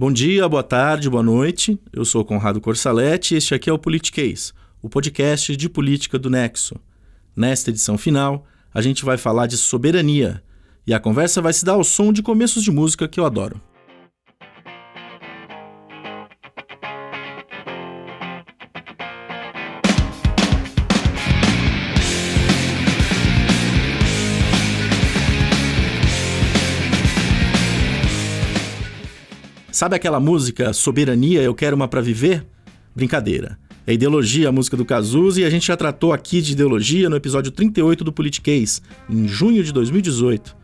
Bom dia, boa tarde, boa noite. Eu sou Conrado Corsaletti e este aqui é o Politiquês, o podcast de política do Nexo. Nesta edição final, a gente vai falar de soberania e a conversa vai se dar ao som de começos de música que eu adoro. Sabe aquela música Soberania, eu quero uma para viver? Brincadeira. É ideologia, a música do Cazuza, e a gente já tratou aqui de ideologia no episódio 38 do Politiquês, em junho de 2018.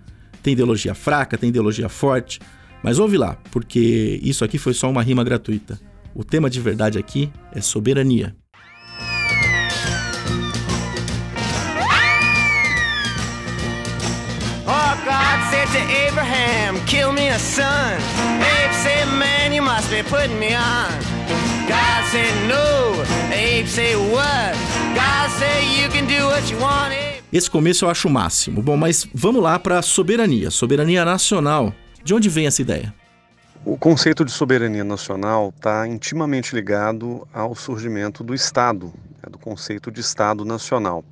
Tem ideologia fraca, tem ideologia forte, mas ouve lá, porque isso aqui foi só uma rima gratuita. O tema de verdade aqui é soberania. To Abraham, kill me a son. Abe said, man, you must be putting me on. God said, no. Abe said, what? God said, you can do what you want, Abe. Esse começo eu acho o máximo. Bom, mas vamos lá para soberania, soberania nacional. De onde vem essa ideia? O conceito de soberania nacional está intimamente ligado ao surgimento do Estado, né, do conceito de Estado nacional.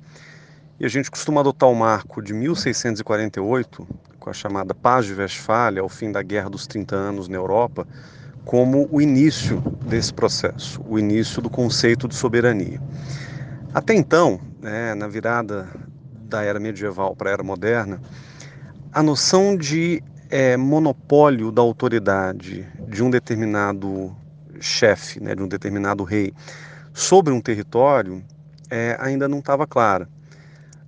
E a gente costuma adotar o marco de 1648, com a chamada Paz de Westfália, ao fim da Guerra dos 30 Anos na Europa, como o início desse processo, o início do conceito de soberania. Até então, né, na virada da era medieval para a era moderna, a noção de é, monopólio da autoridade de um determinado chefe, né, de um determinado rei, sobre um território é, ainda não estava clara.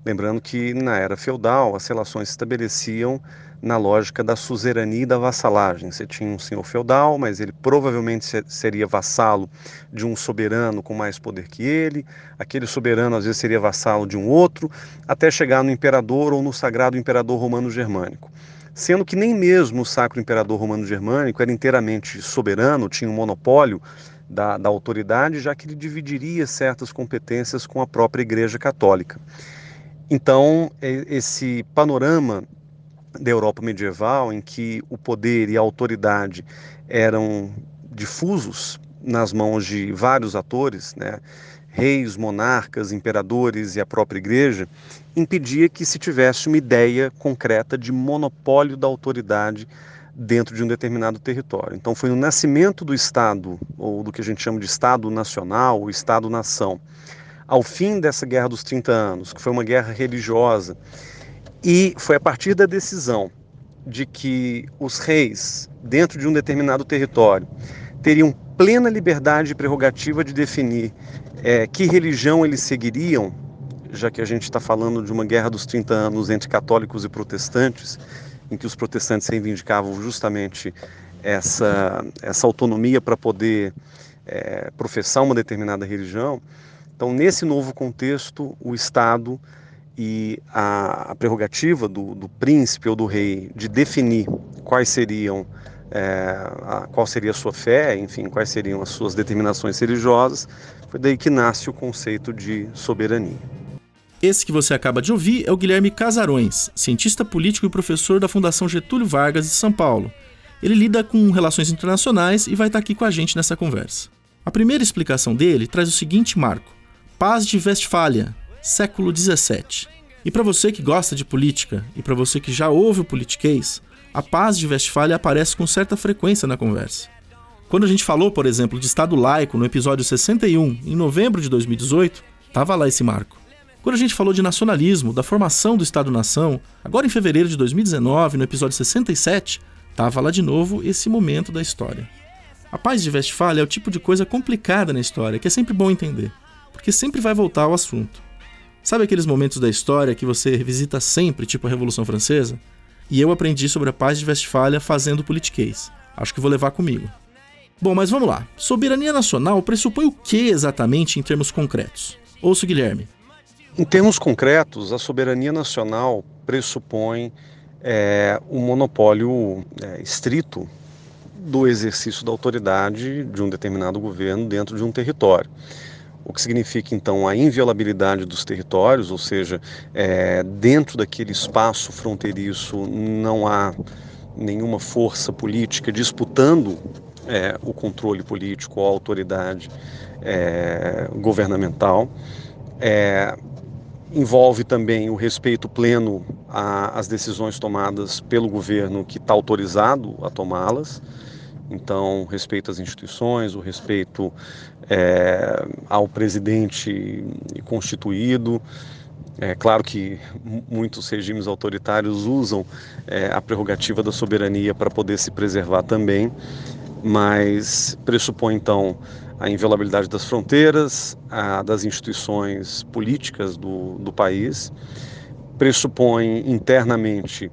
Lembrando que na era feudal as relações se estabeleciam na lógica da suzerania e da vassalagem. Você tinha um senhor feudal, mas ele provavelmente seria vassalo de um soberano com mais poder que ele. Aquele soberano às vezes seria vassalo de um outro, até chegar no imperador ou no sagrado imperador romano germânico. Sendo que nem mesmo o sacro imperador romano germânico era inteiramente soberano, tinha um monopólio da, da autoridade, já que ele dividiria certas competências com a própria Igreja Católica. Então, esse panorama da Europa medieval, em que o poder e a autoridade eram difusos nas mãos de vários atores, né, reis, monarcas, imperadores e a própria igreja, impedia que se tivesse uma ideia concreta de monopólio da autoridade dentro de um determinado território. Então foi o nascimento do Estado, ou do que a gente chama de Estado Nacional, ou Estado-nação, ao fim dessa Guerra dos 30 Anos, que foi uma guerra religiosa, e foi a partir da decisão de que os reis, dentro de um determinado território, teriam plena liberdade e prerrogativa de definir é, que religião eles seguiriam, já que a gente está falando de uma guerra dos 30 anos entre católicos e protestantes, em que os protestantes reivindicavam justamente essa, essa autonomia para poder é, professar uma determinada religião. Então, nesse novo contexto, o Estado e a, a prerrogativa do, do, príncipe ou do rei de definir quais seriam, é, a, qual seria a sua fé, enfim, quais seriam as suas determinações religiosas, foi daí que nasce o conceito de soberania. Esse que você acaba de ouvir é o Guilherme Casarões, cientista político e professor da Fundação Getúlio Vargas de São Paulo. Ele lida com relações internacionais e vai estar aqui com a gente nessa conversa. A primeira explicação dele traz o seguinte marco: Paz de Westfália, século XVII. E para você que gosta de política e para você que já ouve o politiquês, a Paz de Westfália aparece com certa frequência na conversa. Quando a gente falou, por exemplo, de Estado laico no episódio 61, em novembro de 2018, estava lá esse marco. Quando a gente falou de nacionalismo, da formação do Estado-nação, agora em fevereiro de 2019, no episódio 67, estava lá de novo esse momento da história. A Paz de Westfália é o tipo de coisa complicada na história que é sempre bom entender porque sempre vai voltar ao assunto. Sabe aqueles momentos da história que você revisita sempre, tipo a Revolução Francesa? E eu aprendi sobre a paz de Westfália fazendo politiquês. Acho que vou levar comigo. Bom, mas vamos lá. Soberania nacional pressupõe o que exatamente em termos concretos? Ouço Guilherme. Em termos concretos, a soberania nacional pressupõe é, um monopólio é, estrito do exercício da autoridade de um determinado governo dentro de um território o que significa então a inviolabilidade dos territórios, ou seja, é, dentro daquele espaço fronteiriço não há nenhuma força política disputando é, o controle político, a autoridade é, governamental. É, envolve também o respeito pleno às decisões tomadas pelo governo que está autorizado a tomá-las. Então, respeito às instituições, o respeito é, ao presidente constituído. É claro que muitos regimes autoritários usam é, a prerrogativa da soberania para poder se preservar também, mas pressupõe então a inviolabilidade das fronteiras, a, das instituições políticas do, do país, pressupõe internamente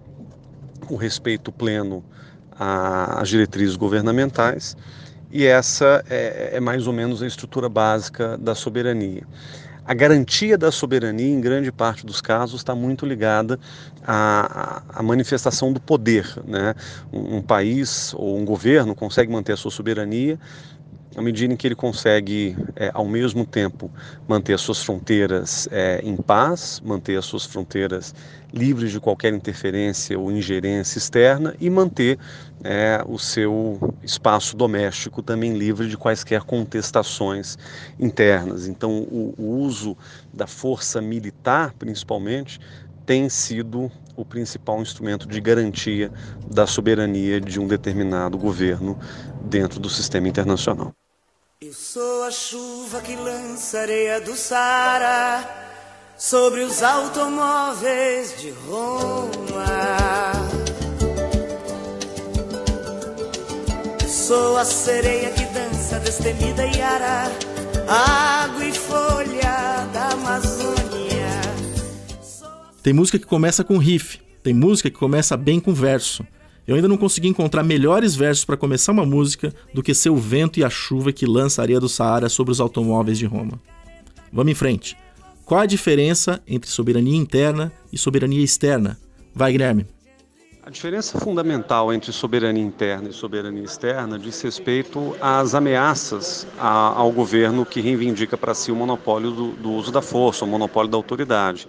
o respeito pleno às diretrizes governamentais, e essa é, é mais ou menos a estrutura básica da soberania. A garantia da soberania, em grande parte dos casos, está muito ligada à, à manifestação do poder. Né? Um, um, país ou um governo consegue manter a sua soberania à medida em que ele consegue, é, ao mesmo tempo, manter as suas fronteiras é, em paz, manter as suas fronteiras livres de qualquer interferência ou ingerência externa e manter é, o seu espaço doméstico também livre de quaisquer contestações internas. Então, o, o uso da força militar, principalmente, tem sido o principal instrumento de garantia da soberania de um determinado governo dentro do sistema internacional. Eu sou a chuva que lança areia do Sara sobre os automóveis de Roma. Sou a sereia que dança destemida e ara, água e folha da Amazônia. Tem música que começa com riff, tem música que começa bem com verso. Eu ainda não consegui encontrar melhores versos para começar uma música do que ser o vento e a chuva que lança a areia do Saara sobre os automóveis de Roma. Vamos em frente. Qual a diferença entre soberania interna e soberania externa? Vai, Guilherme. A diferença fundamental entre soberania interna e soberania externa diz respeito às ameaças ao governo que reivindica para si o monopólio do, do uso da força, o monopólio da autoridade.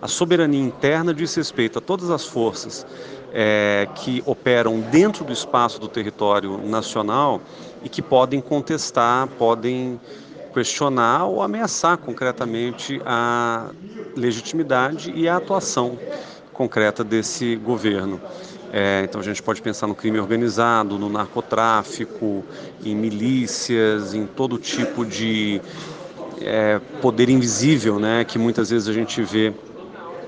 A soberania interna diz respeito a todas as forças é, que operam dentro do espaço do território nacional e que podem contestar, podem questionar ou ameaçar concretamente a legitimidade e a atuação concreta desse governo. É, então a gente pode pensar no crime organizado, no narcotráfico, em milícias, em todo tipo de é, poder invisível, né, que muitas vezes a gente vê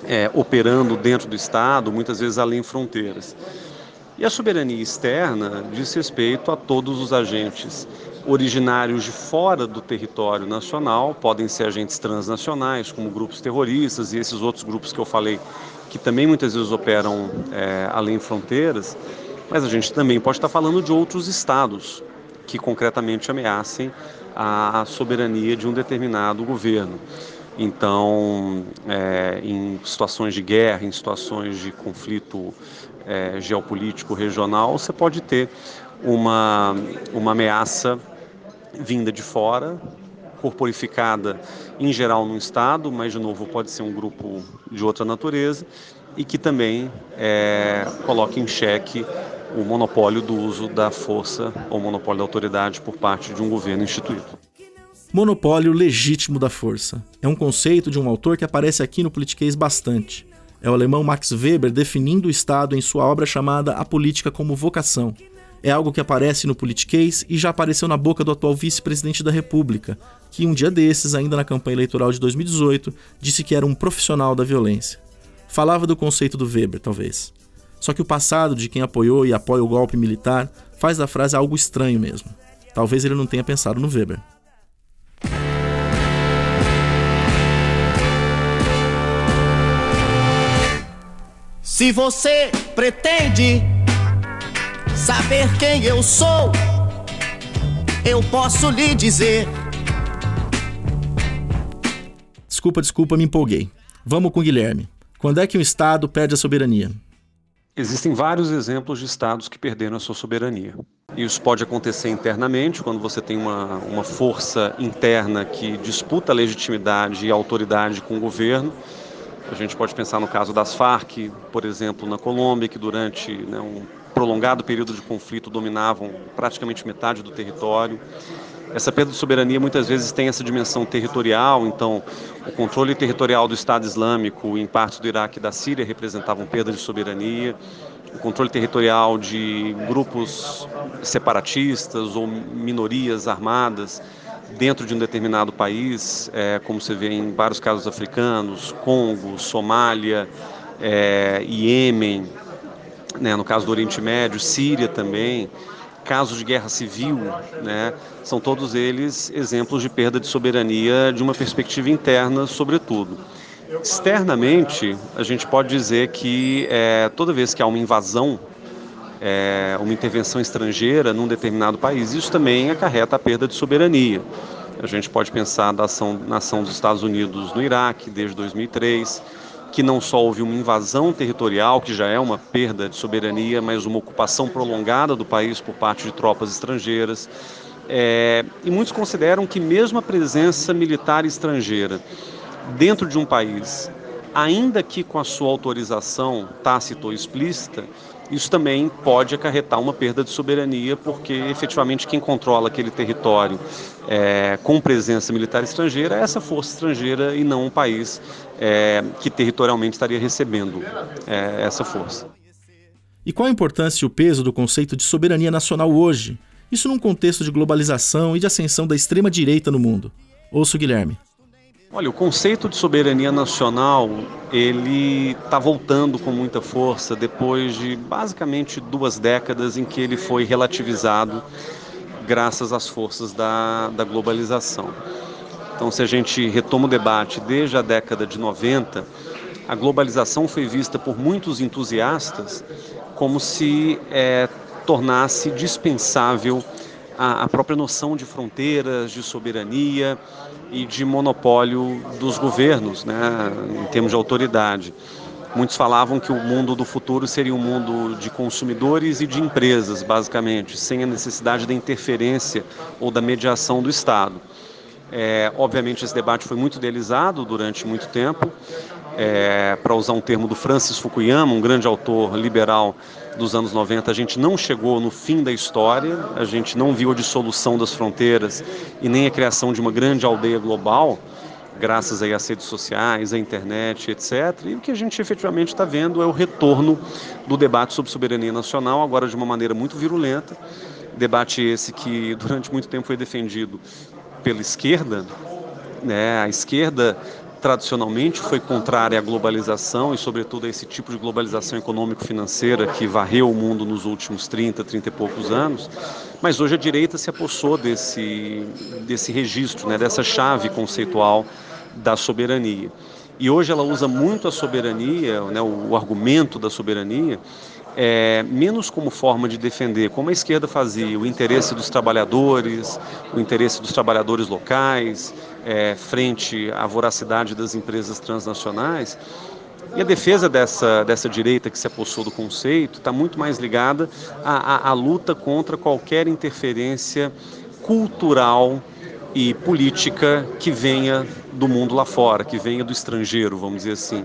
é, operando dentro do Estado, muitas vezes além fronteiras. E a soberania externa diz respeito a todos os agentes originários de fora do território nacional, podem ser agentes transnacionais, como grupos terroristas e esses outros grupos que eu falei, que também muitas vezes operam é, além fronteiras, mas a gente também pode estar falando de outros estados que concretamente ameacem a soberania de um determinado governo. Então, é, em situações de guerra, em situações de conflito é, geopolítico regional, você pode ter uma, uma ameaça vinda de fora, corporificada em geral num Estado, mas de novo pode ser um grupo de outra natureza, e que também é, coloca em xeque o monopólio do uso da força ou monopólio da autoridade por parte de um governo instituído. Monopólio legítimo da força. É um conceito de um autor que aparece aqui no Politiquês bastante. É o alemão Max Weber definindo o Estado em sua obra chamada A Política como Vocação. É algo que aparece no Politiquês e já apareceu na boca do atual vice-presidente da República, que um dia desses, ainda na campanha eleitoral de 2018, disse que era um profissional da violência. Falava do conceito do Weber, talvez. Só que o passado de quem apoiou e apoia o golpe militar faz da frase algo estranho mesmo. Talvez ele não tenha pensado no Weber. Se você pretende saber quem eu sou, eu posso lhe dizer. Desculpa, desculpa, me empolguei. Vamos com o Guilherme. Quando é que um Estado perde a soberania? Existem vários exemplos de estados que perderam a sua soberania. Isso pode acontecer internamente, quando você tem uma, uma força interna que disputa a legitimidade e a autoridade com o governo a gente pode pensar no caso das Farc, por exemplo, na Colômbia, que durante né, um prolongado período de conflito dominavam praticamente metade do território. Essa perda de soberania muitas vezes tem essa dimensão territorial, então o controle territorial do Estado Islâmico em partes do Iraque e da Síria representavam perda de soberania, o controle territorial de grupos separatistas ou minorias armadas dentro de um determinado país, é, como você vê em vários casos africanos, Congo, Somália, é, Iêmen, né, no caso do Oriente Médio, Síria também casos de guerra civil, né, são todos eles exemplos de perda de soberania de uma perspectiva interna, sobretudo. Externamente, a gente pode dizer que é, toda vez que há uma invasão, é, uma intervenção estrangeira num determinado país, isso também acarreta a perda de soberania. A gente pode pensar da ação, na ação dos Estados Unidos no Iraque desde 2003, que não só houve uma invasão territorial, que já é uma perda de soberania, mas uma ocupação prolongada do país por parte de tropas estrangeiras. É, e muitos consideram que mesmo a presença militar estrangeira dentro de um país, ainda que com a sua autorização tácita ou explícita, isso também pode acarretar uma perda de soberania, porque efetivamente quem controla aquele território é, com presença militar estrangeira é essa força estrangeira e não um país é, que territorialmente estaria recebendo é, essa força. E qual a importância e o peso do conceito de soberania nacional hoje? Isso num contexto de globalização e de ascensão da extrema-direita no mundo. Ouço Guilherme. Olha, o conceito de soberania nacional, ele está voltando com muita força depois de basicamente duas décadas em que ele foi relativizado graças às forças da, da globalização. Então, se a gente retoma o debate desde a década de 90, a globalização foi vista por muitos entusiastas como se é, tornasse dispensável a, a própria noção de fronteiras, de soberania e de monopólio dos governos, né, em termos de autoridade. Muitos falavam que o mundo do futuro seria um mundo de consumidores e de empresas, basicamente, sem a necessidade da interferência ou da mediação do Estado. É, obviamente, esse debate foi muito idealizado durante muito tempo. É, Para usar um termo do Francis Fukuyama, um grande autor liberal dos anos 90, a gente não chegou no fim da história, a gente não viu a dissolução das fronteiras e nem a criação de uma grande aldeia global, graças aí às redes sociais, à internet, etc. E o que a gente efetivamente está vendo é o retorno do debate sobre soberania nacional, agora de uma maneira muito virulenta. Debate esse que durante muito tempo foi defendido pela esquerda, né? A esquerda tradicionalmente foi contrária à globalização e, sobretudo, a esse tipo de globalização econômico-financeira que varreu o mundo nos últimos 30, 30 e poucos anos. Mas hoje a direita se apossou desse, desse registro, né, dessa chave conceitual da soberania. E hoje ela usa muito a soberania, né, o, o argumento da soberania, é, menos como forma de defender, como a esquerda fazia, o interesse dos trabalhadores, o interesse dos trabalhadores locais, é, frente à voracidade das empresas transnacionais. E a defesa dessa, dessa direita que se apossou do conceito está muito mais ligada à, à, à luta contra qualquer interferência cultural e política que venha do mundo lá fora, que venha do estrangeiro, vamos dizer assim.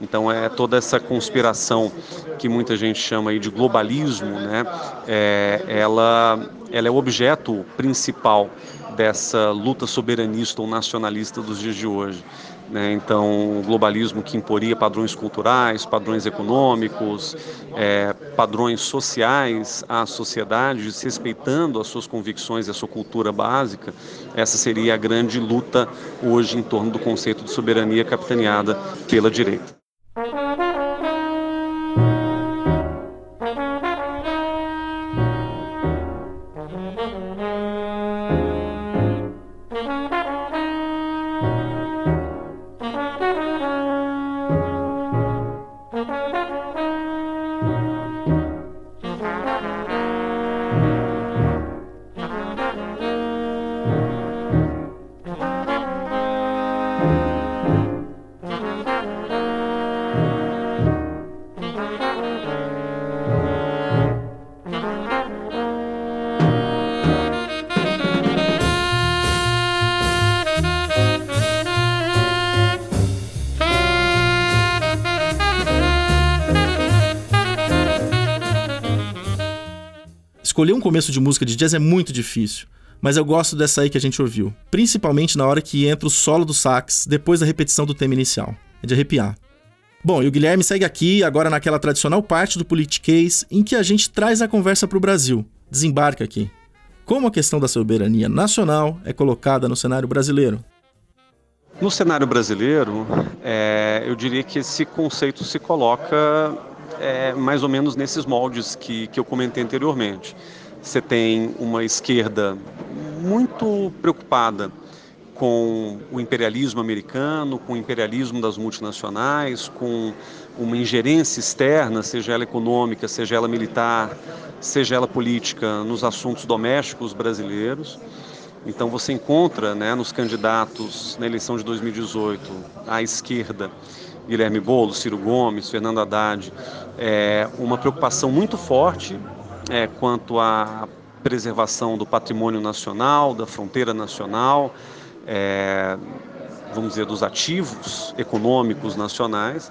Então é toda essa conspiração que muita gente chama aí de globalismo, né? É, ela, ela é o objeto principal dessa luta soberanista ou nacionalista dos dias de hoje. Né? Então, o globalismo que imporia padrões culturais, padrões econômicos, é, padrões sociais à sociedade, respeitando as suas convicções e a sua cultura básica, essa seria a grande luta hoje em torno do conceito de soberania capitaneada pela direita. Escolher um começo de música de jazz é muito difícil, mas eu gosto dessa aí que a gente ouviu, principalmente na hora que entra o solo do sax depois da repetição do tema inicial. É de arrepiar. Bom, e o Guilherme segue aqui, agora naquela tradicional parte do Politiquês, em que a gente traz a conversa para o Brasil. Desembarca aqui. Como a questão da soberania nacional é colocada no cenário brasileiro? No cenário brasileiro, é, eu diria que esse conceito se coloca é, mais ou menos nesses moldes que, que eu comentei anteriormente. Você tem uma esquerda muito preocupada com o imperialismo americano, com o imperialismo das multinacionais, com uma ingerência externa, seja ela econômica, seja ela militar, seja ela política, nos assuntos domésticos brasileiros. Então você encontra né, nos candidatos na eleição de 2018 à esquerda, Guilherme Boulos, Ciro Gomes, Fernando Haddad, é, uma preocupação muito forte é, quanto à preservação do patrimônio nacional, da fronteira nacional, é, vamos dizer, dos ativos econômicos nacionais.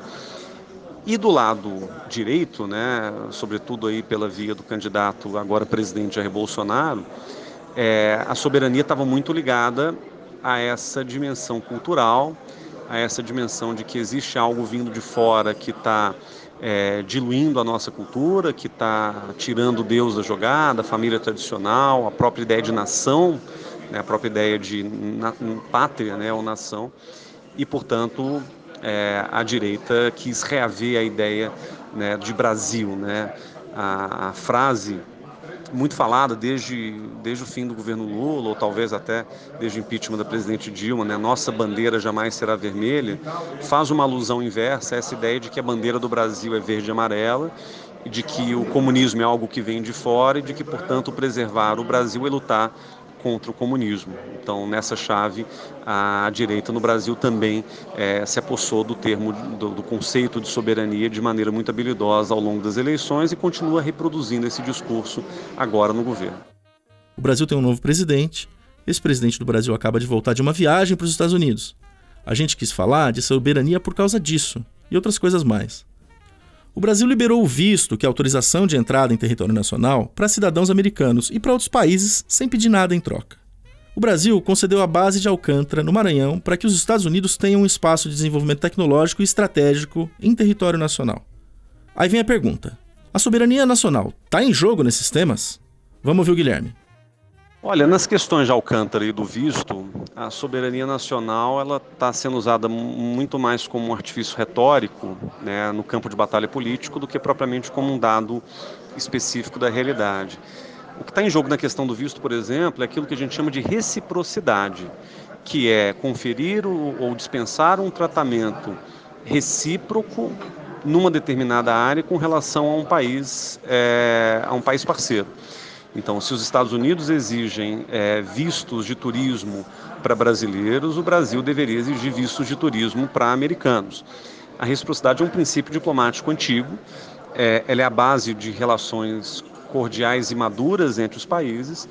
E do lado direito, né, sobretudo aí pela via do candidato agora presidente Jair Bolsonaro, é, a soberania estava muito ligada a essa dimensão cultural, a essa dimensão de que existe algo vindo de fora que está é, diluindo a nossa cultura, que está tirando Deus da jogada, a família tradicional, a própria ideia de nação, né, a própria ideia de na, pátria né, ou nação, e, portanto, é, a direita quis reaver a ideia né, de Brasil. Né? A, a frase muito falada desde, desde o fim do governo Lula, ou talvez até desde o impeachment da presidente Dilma, né? nossa bandeira jamais será vermelha, faz uma alusão inversa a essa ideia de que a bandeira do Brasil é verde e amarela, e de que o comunismo é algo que vem de fora e de que, portanto, preservar o Brasil é lutar contra o comunismo. Então, nessa chave, a direita no Brasil também é, se apossou do termo, do, do, conceito de soberania de maneira muito habilidosa ao longo das eleições e continua reproduzindo esse discurso agora no governo. O Brasil tem um novo presidente. Esse presidente do Brasil acaba de voltar de uma viagem para os Estados Unidos. A gente quis falar de soberania por causa disso e outras coisas mais. O Brasil liberou o visto, que é autorização de entrada em território nacional, para cidadãos americanos e para outros países sem pedir nada em troca. O Brasil concedeu a base de Alcântara, no Maranhão, para que os Estados Unidos tenham um espaço de desenvolvimento tecnológico e estratégico em território nacional. Aí vem a pergunta: a soberania nacional está em jogo nesses temas? Vamos ouvir o Guilherme. Olha, nas questões de Alcântara e do visto, a soberania nacional ela está sendo usada muito mais como um artifício retórico, né, no campo de batalha político, do que propriamente como um dado específico da realidade. O que está em jogo na questão do visto, por exemplo, é aquilo que a gente chama de reciprocidade, que é conferir ou dispensar um tratamento recíproco numa determinada área com relação a um país, é, a um país parceiro. Então, se os Estados Unidos exigem é, vistos de turismo para brasileiros, o Brasil deveria exigir vistos de turismo para americanos. A reciprocidade é um princípio diplomático antigo, é, ela é a base de relações cordiais e maduras entre os países,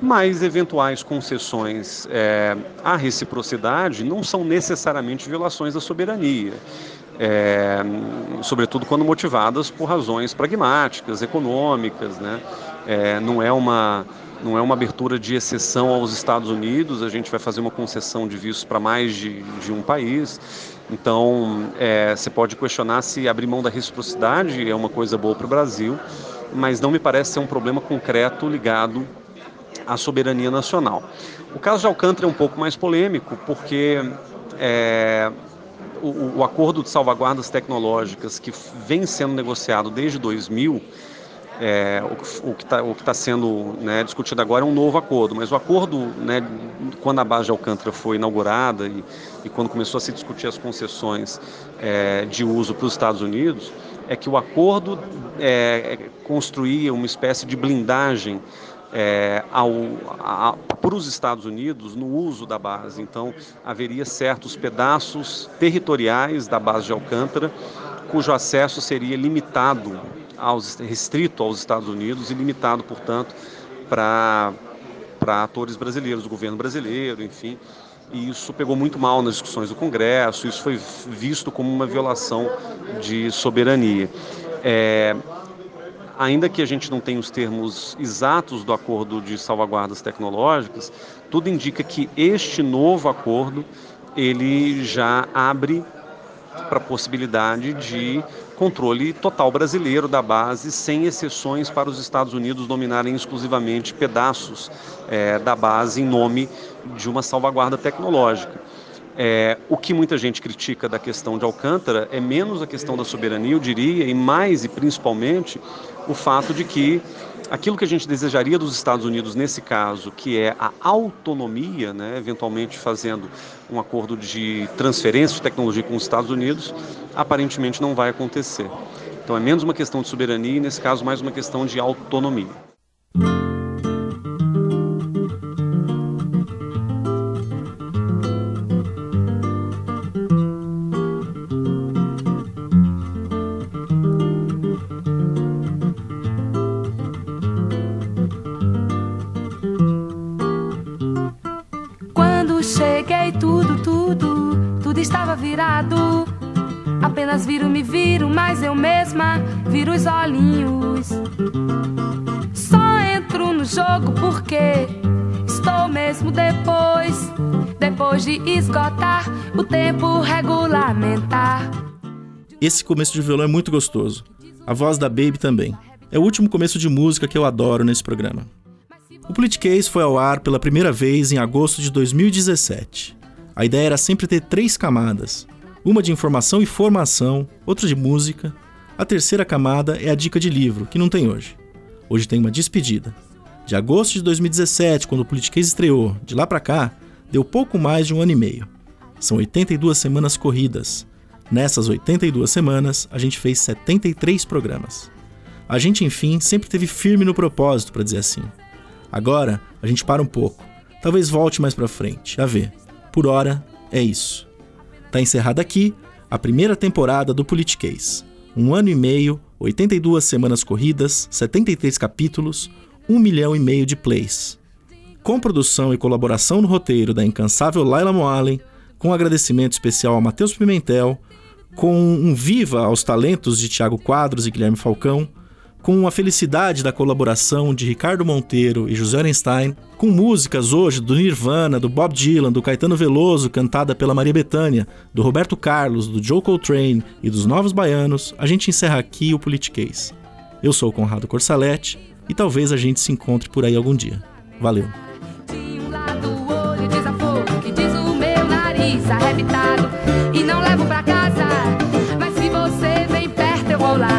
mas eventuais concessões é, à reciprocidade não são necessariamente violações da soberania é, sobretudo quando motivadas por razões pragmáticas, econômicas, né? É, não é uma não é uma abertura de exceção aos Estados Unidos, a gente vai fazer uma concessão de vistos para mais de, de, um país. Então, é, você pode questionar se abrir mão da reciprocidade é uma coisa boa para o Brasil, mas não me parece ser um problema concreto ligado à soberania nacional. O caso de Alcântara é um pouco mais polêmico, porque é, o, o, acordo de salvaguardas tecnológicas que vem sendo negociado desde 2000, é, o, o, que está tá sendo né, discutido agora é um novo acordo, mas o acordo, né, quando a base de Alcântara foi inaugurada e, e quando começou a se discutir as concessões é, de uso para os Estados Unidos, é que o acordo é, construía uma espécie de blindagem é, para os Estados Unidos no uso da base. Então, haveria certos pedaços territoriais da base de Alcântara cujo acesso seria limitado, aos, restrito aos Estados Unidos e limitado, portanto, para atores brasileiros, do governo brasileiro, enfim. E isso pegou muito mal nas discussões do Congresso, isso foi visto como uma violação de soberania. É, ainda que a gente não tenha os termos exatos do acordo de salvaguardas tecnológicas, tudo indica que este novo acordo ele já abre para a possibilidade de controle total brasileiro da base, sem exceções para os Estados Unidos dominarem exclusivamente pedaços é, da base em nome de uma salvaguarda tecnológica. É, o que muita gente critica da questão de Alcântara é menos a questão da soberania, eu diria, e mais e principalmente o fato de que aquilo que a gente desejaria dos Estados Unidos nesse caso, que é a autonomia, né, eventualmente fazendo um acordo de transferência de tecnologia com os Estados Unidos, aparentemente não vai acontecer. Então é menos uma questão de soberania e, nesse caso, mais uma questão de autonomia. Apenas viro, me viro, mas eu mesma viro os olhinhos. Só entro no jogo porque estou mesmo depois, depois de esgotar o tempo regulamentar. Esse começo de violão é muito gostoso. A voz da Baby também. É o último começo de música que eu adoro nesse programa. O Politicase foi ao ar pela primeira vez em agosto de 2017. A ideia era sempre ter três camadas: uma de informação e formação, outra de música. A terceira camada é a dica de livro, que não tem hoje. Hoje tem uma despedida. De agosto de 2017, quando o Politiquês estreou, de lá para cá, deu pouco mais de um ano e meio. São 82 semanas corridas. Nessas 82 semanas, a gente fez 73 programas. A gente, enfim, sempre teve firme no propósito, para dizer assim. Agora, a gente para um pouco. Talvez volte mais para frente, a ver. Por hora, é isso. Está encerrada aqui a primeira temporada do Politiquês. Um ano e meio, 82 semanas corridas, 73 capítulos, um milhão e meio de plays. Com produção e colaboração no roteiro da incansável Laila Moalen, com agradecimento especial a Matheus Pimentel, com um viva aos talentos de Tiago Quadros e Guilherme Falcão, com a felicidade da colaboração de Ricardo Monteiro e José Einstein, com músicas hoje do Nirvana, do Bob Dylan, do Caetano Veloso, cantada pela Maria Bethânia, do Roberto Carlos, do Joe Coltrane e dos Novos Baianos, a gente encerra aqui o Politiquês. Eu sou o Conrado Corsalete e talvez a gente se encontre por aí algum dia. Valeu! arrebitado e não levo pra casa. Mas se você vem perto, eu vou lá.